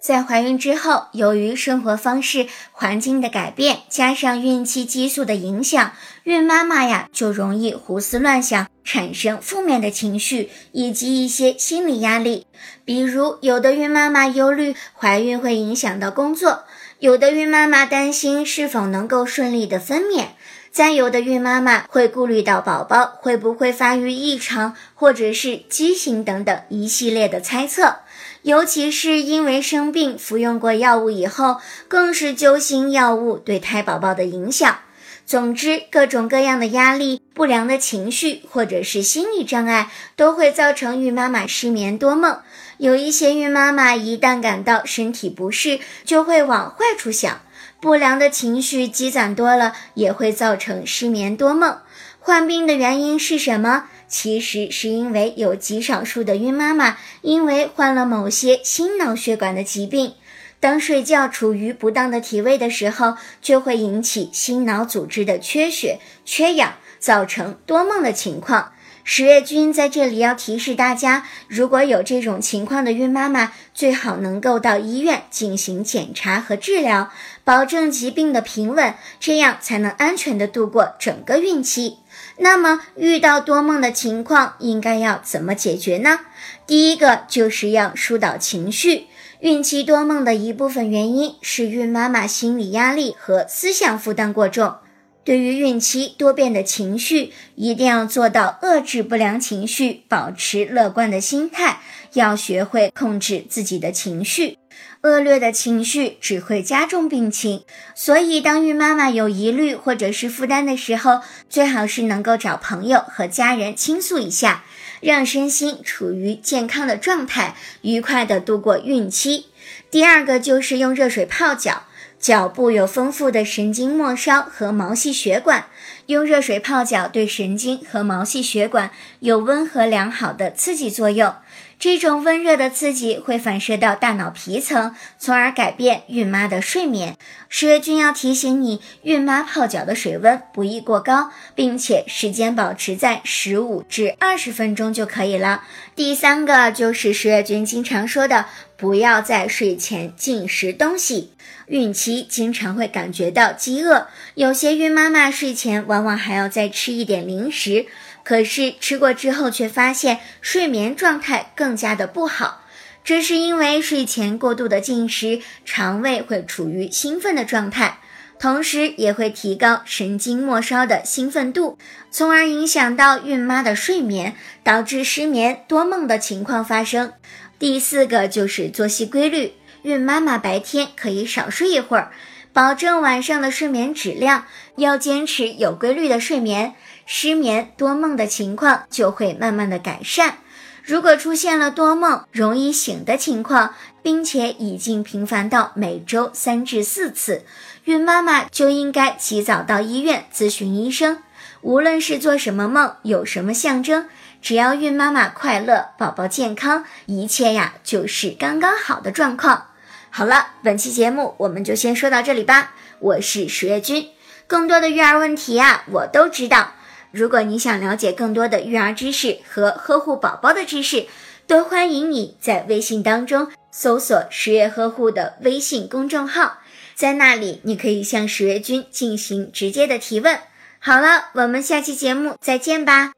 在怀孕之后，由于生活方式、环境的改变，加上孕期激素的影响，孕妈妈呀就容易胡思乱想，产生负面的情绪以及一些心理压力。比如，有的孕妈妈忧虑怀孕会影响到工作，有的孕妈妈担心是否能够顺利的分娩，再有的孕妈妈会顾虑到宝宝会不会发育异常，或者是畸形等等一系列的猜测。尤其是因为生病服用过药物以后，更是揪心药物对胎宝宝的影响。总之，各种各样的压力、不良的情绪或者是心理障碍，都会造成孕妈妈失眠多梦。有一些孕妈妈一旦感到身体不适，就会往坏处想，不良的情绪积攒多了，也会造成失眠多梦。患病的原因是什么？其实是因为有极少数的孕妈妈因为患了某些心脑血管的疾病，当睡觉处于不当的体位的时候，就会引起心脑组织的缺血、缺氧，造成多梦的情况。十月君在这里要提示大家，如果有这种情况的孕妈妈，最好能够到医院进行检查和治疗，保证疾病的平稳，这样才能安全的度过整个孕期。那么，遇到多梦的情况，应该要怎么解决呢？第一个就是要疏导情绪。孕期多梦的一部分原因是孕妈妈心理压力和思想负担过重。对于孕期多变的情绪，一定要做到遏制不良情绪，保持乐观的心态，要学会控制自己的情绪。恶劣的情绪只会加重病情，所以当孕妈妈有疑虑或者是负担的时候，最好是能够找朋友和家人倾诉一下，让身心处于健康的状态，愉快的度过孕期。第二个就是用热水泡脚。脚部有丰富的神经末梢和毛细血管，用热水泡脚对神经和毛细血管有温和良好的刺激作用。这种温热的刺激会反射到大脑皮层，从而改变孕妈的睡眠。十月君要提醒你，孕妈泡脚的水温不宜过高，并且时间保持在十五至二十分钟就可以了。第三个就是十月君经常说的，不要在睡前进食东西。孕期经常会感觉到饥饿，有些孕妈妈睡前往往还要再吃一点零食。可是吃过之后，却发现睡眠状态更加的不好。这是因为睡前过度的进食，肠胃会处于兴奋的状态，同时也会提高神经末梢的兴奋度，从而影响到孕妈的睡眠，导致失眠多梦的情况发生。第四个就是作息规律，孕妈妈白天可以少睡一会儿，保证晚上的睡眠质量，要坚持有规律的睡眠。失眠多梦的情况就会慢慢的改善。如果出现了多梦、容易醒的情况，并且已经频繁到每周三至四次，孕妈妈就应该及早到医院咨询医生。无论是做什么梦，有什么象征，只要孕妈妈快乐，宝宝健康，一切呀就是刚刚好的状况。好了，本期节目我们就先说到这里吧。我是十月君，更多的育儿问题呀，我都知道。如果你想了解更多的育儿知识和呵护宝宝的知识，都欢迎你在微信当中搜索“十月呵护”的微信公众号，在那里你可以向十月君进行直接的提问。好了，我们下期节目再见吧。